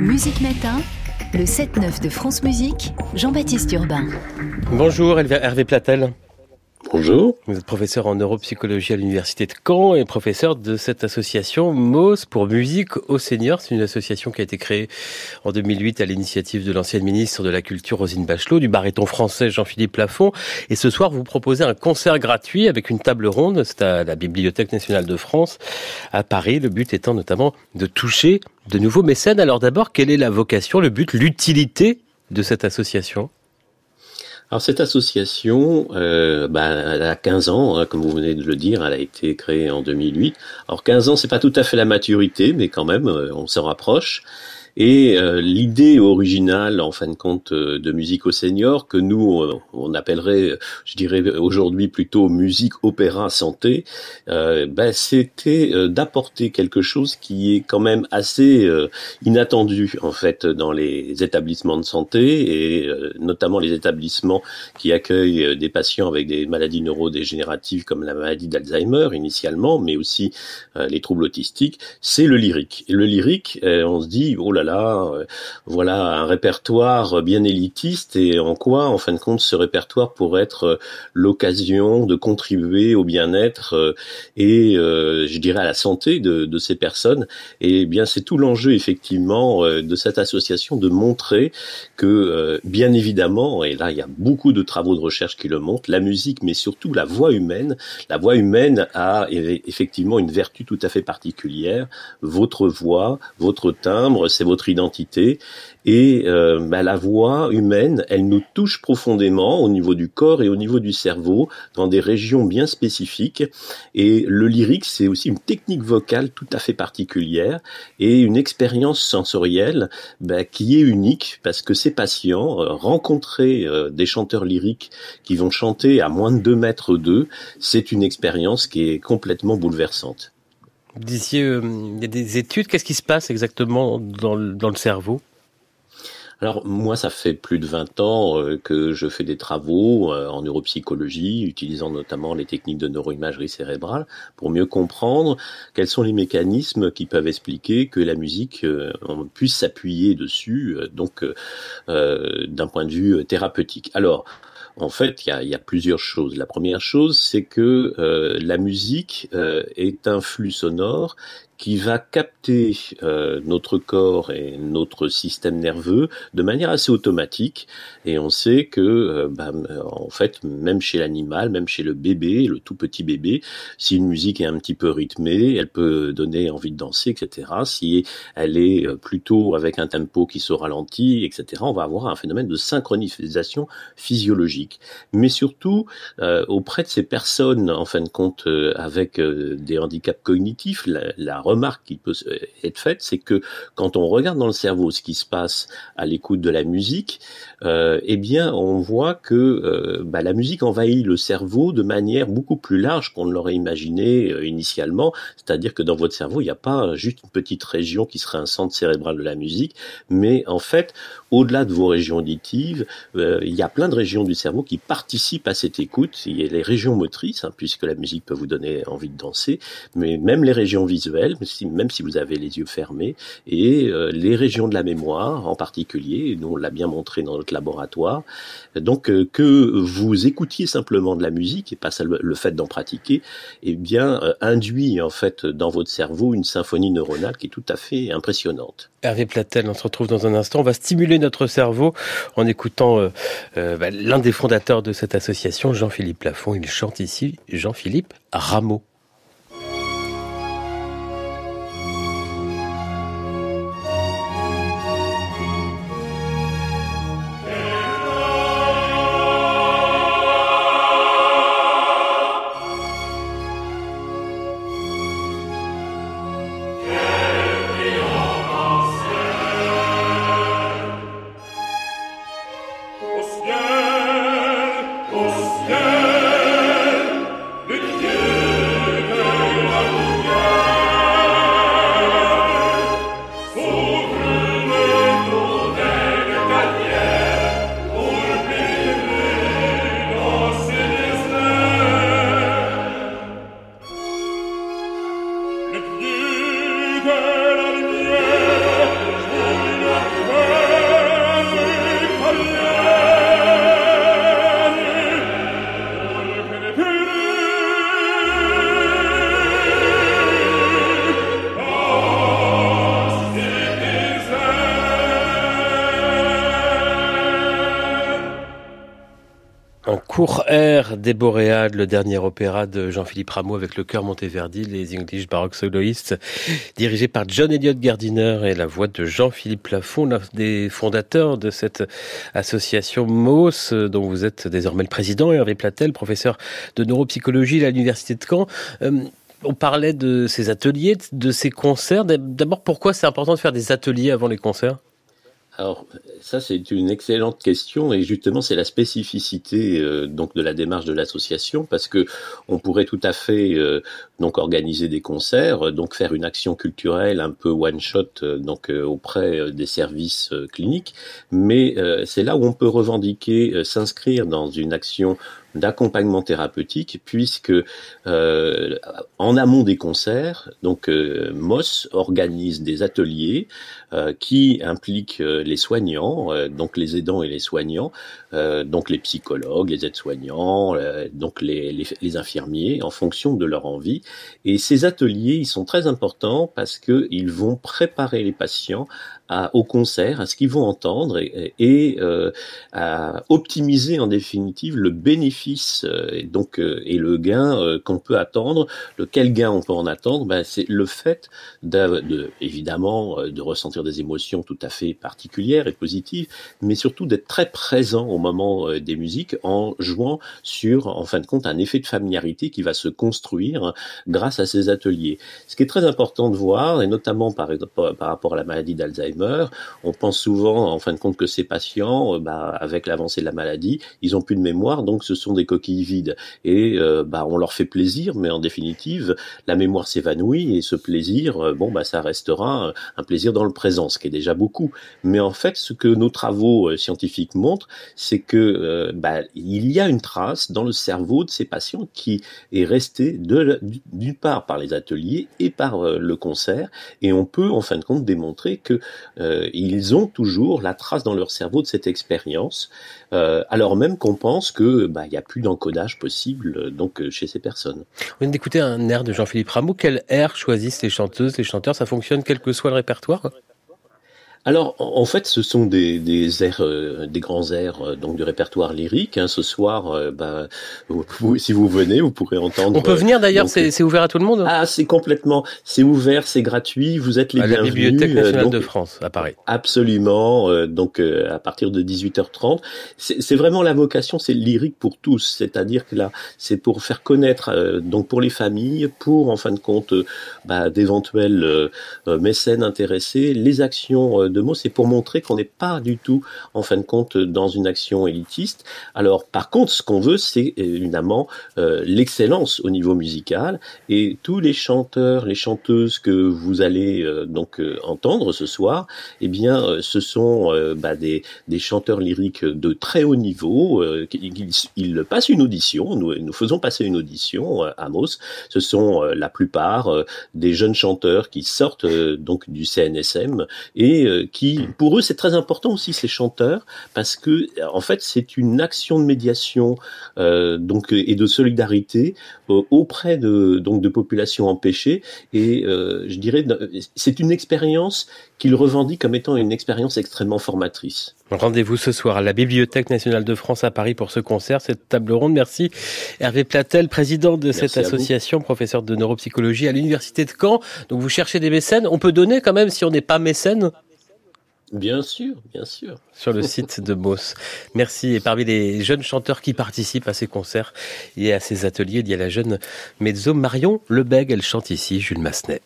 Musique Matin, le 7-9 de France Musique, Jean-Baptiste Urbain. Bonjour Hervé Platel. Bonjour. Vous êtes professeur en neuropsychologie à l'université de Caen et professeur de cette association MOS pour musique aux seniors. C'est une association qui a été créée en 2008 à l'initiative de l'ancienne ministre de la Culture Rosine Bachelot, du baryton français Jean-Philippe Lafont. Et ce soir, vous proposez un concert gratuit avec une table ronde. C'est à la Bibliothèque nationale de France à Paris. Le but étant notamment de toucher de nouveaux mécènes. Alors d'abord, quelle est la vocation, le but, l'utilité de cette association? Alors cette association, euh, bah, elle a 15 ans, hein, comme vous venez de le dire, elle a été créée en 2008. Alors 15 ans, c'est pas tout à fait la maturité, mais quand même, euh, on s'en rapproche. Et euh, l'idée originale, en fin de compte, euh, de musique aux seniors, que nous, euh, on appellerait, je dirais aujourd'hui plutôt musique opéra santé, ben, c'était d'apporter quelque chose qui est quand même assez inattendu, en fait, dans les établissements de santé, et notamment les établissements qui accueillent des patients avec des maladies neurodégénératives comme la maladie d'Alzheimer initialement, mais aussi les troubles autistiques, c'est le lyrique. Et le lyrique, on se dit, oh là euh, voilà un répertoire bien élitiste et en quoi, en fin de compte, ce répertoire pourrait être euh, l'occasion de contribuer au bien-être euh, et, je dirais, à la santé de, ces personnes. Et eh bien, c'est tout l'enjeu effectivement de cette association de montrer que, bien évidemment, et là, il y a beaucoup de travaux de recherche qui le montrent, la musique, mais surtout la voix humaine, la voix humaine a effectivement une vertu tout à fait particulière. Votre voix, votre timbre, c'est votre votre identité. Et euh, bah, la voix humaine, elle nous touche profondément au niveau du corps et au niveau du cerveau, dans des régions bien spécifiques. Et le lyrique, c'est aussi une technique vocale tout à fait particulière et une expérience sensorielle bah, qui est unique parce que ces patients euh, rencontrer euh, des chanteurs lyriques qui vont chanter à moins de 2 mètres d'eux, c'est une expérience qui est complètement bouleversante. Disiez, euh, il y a des études. Qu'est-ce qui se passe exactement dans le, cerveau? Alors moi, ça fait plus de 20 ans euh, que je fais des travaux euh, en neuropsychologie, utilisant notamment les techniques de neuroimagerie cérébrale pour mieux comprendre quels sont les mécanismes qui peuvent expliquer que la musique, on puisse s'appuyer dessus, donc d'un point de vue thérapeutique. Alors, en fait, il y a, plusieurs choses. La première chose, c'est que euh, la musique euh, est un flux sonore qui va capter euh, notre corps et notre système nerveux de manière assez automatique. Et on sait que, euh, bah, en fait, même chez l'animal, même chez le bébé, le tout petit bébé, si une musique est un petit peu rythmée, elle peut donner envie de danser, etc. Si elle est euh, plutôt avec un tempo qui se ralentit, etc., on va avoir un phénomène de synchronisation physiologique. Mais surtout, auprès de ces personnes, en fin de compte, avec des handicaps cognitifs, la, la remarque qui peut être faite, c'est que quand on regarde dans le cerveau ce qui se passe à l'écoute de la musique, euh, eh bien, on voit que euh, bah, la musique envahit le cerveau de manière beaucoup plus large qu'on ne l'aurait imaginé euh, initialement. C'est-à-dire que dans votre cerveau, il n'y a pas juste une petite région qui serait un centre cérébral de la musique, mais en fait, au-delà de vos régions auditives, il y a plein de régions du cerveau qui participent à cette écoute. Il y a les régions motrices, hein, puisque la musique peut vous donner envie de danser, mais même les régions visuelles même si vous avez les yeux fermés, et euh, les régions de la mémoire en particulier, nous on l'a bien montré dans notre laboratoire. Donc euh, que vous écoutiez simplement de la musique et pas le fait d'en pratiquer, eh bien euh, induit en fait dans votre cerveau une symphonie neuronale qui est tout à fait impressionnante. Hervé Platel, on se retrouve dans un instant. On va stimuler notre cerveau en écoutant bah, l'un des fondateurs de cette association, Jean-Philippe Lafont. Il chante ici Jean-Philippe Rameau. Cour Air des Boréades, le dernier opéra de Jean-Philippe Rameau avec le chœur Monteverdi, les English Baroque Soloists, dirigé par John Elliott Gardiner et la voix de Jean-Philippe Plafond, l'un des fondateurs de cette association MOS, dont vous êtes désormais le président, Hervé Platel, professeur de neuropsychologie à l'Université de Caen. Euh, on parlait de ces ateliers, de ces concerts. D'abord, pourquoi c'est important de faire des ateliers avant les concerts? Alors ça c'est une excellente question et justement c'est la spécificité euh, donc de la démarche de l'association parce que on pourrait tout à fait euh, donc organiser des concerts donc faire une action culturelle un peu one shot euh, donc auprès des services cliniques. Mais c'est là où on peut revendiquer s'inscrire dans une action d'accompagnement thérapeutique puisque euh, en amont des concerts, donc euh, MOS organise des ateliers euh, qui impliquent euh, les soignants, euh, donc les aidants et les soignants, donc les psychologues, les aides-soignants, donc les, les, les, infirmiers en fonction de leur envie. Et ces ateliers, ils sont très importants parce que ils vont préparer les patients à, au concert, à ce qu'ils vont entendre et, et à optimiser en définitive le bénéfice euh, et donc euh, et le gain euh, qu'on peut attendre, lequel gain on peut en attendre, ben, c'est le fait de, évidemment de ressentir des émotions tout à fait particulières et positives, mais surtout d'être très présent au moment des musiques en jouant sur en fin de compte un effet de familiarité qui va se construire grâce à ces ateliers. Ce qui est très important de voir et notamment par, par rapport à la maladie d'Alzheimer, on pense souvent en fin de compte que ces patients, bah, avec l'avancée de la maladie, ils ont plus de mémoire, donc ce sont des coquilles vides et euh, bah on leur fait plaisir, mais en définitive la mémoire s'évanouit et ce plaisir, euh, bon bah ça restera un plaisir dans le présent, ce qui est déjà beaucoup. Mais en fait, ce que nos travaux euh, scientifiques montrent, c'est que bah, il y a une trace dans le cerveau de ces patients qui est restée d'une part par les ateliers et par le concert, et on peut en fin de compte démontrer que ils ont toujours la trace dans leur cerveau de cette expérience, alors même qu'on pense que bah, il y a plus d'encodage possible euh, donc euh, chez ces personnes. On vient d'écouter un air de Jean-Philippe Rameau. Quel air choisissent les chanteuses, les chanteurs? Ça fonctionne quel que soit le répertoire? Alors, en fait, ce sont des, des airs, euh, des grands airs euh, donc du répertoire lyrique. Hein. Ce soir, euh, bah, si vous venez, vous pourrez entendre. On peut venir d'ailleurs, c'est ouvert à tout le monde. Ah, c'est complètement, c'est ouvert, c'est gratuit. Vous êtes les à bienvenus. la Bibliothèque nationale de France, à Paris. Absolument. donc, à partir de 18h30, c'est vraiment la vocation, c'est lyrique pour tous. C'est-à-dire que là, c'est pour faire connaître, donc pour les familles, pour en fin de compte, bah, d'éventuels mécènes intéressés, les actions de mots, c'est pour montrer qu'on n'est pas du tout, en fin de compte, dans une action élitiste. Alors, par contre, ce qu'on veut, c'est évidemment euh, l'excellence au niveau musical. Et tous les chanteurs, les chanteuses que vous allez euh, donc euh, entendre ce soir, eh bien, ce sont bah, des, des, chanteurs lyriques de très haut niveau. Ils, passent une audition. Nous, nous faisons passer une audition à Mos. Ce sont la plupart des jeunes chanteurs qui sortent donc du CNSM et qui, pour eux, c'est très important aussi ces chanteurs parce que, en fait, c'est une action de médiation euh, donc et de solidarité euh, auprès de donc de populations empêchées et euh, je dirais c'est une expérience qu'ils revendiquent comme étant une expérience extrêmement formatrice. Rendez-vous ce soir à la Bibliothèque nationale de France à Paris pour ce concert, cette table ronde. Merci Hervé Platel, président de cette association, professeur de neuropsychologie à l'Université de Caen. Donc vous cherchez des mécènes. On peut donner quand même si on n'est pas mécène Bien sûr, bien sûr. Sur le site de Moss. Merci. Et parmi les jeunes chanteurs qui participent à ces concerts et à ces ateliers, il y a la jeune mezzo Marion Lebeg. Elle chante ici, Jules Massenet.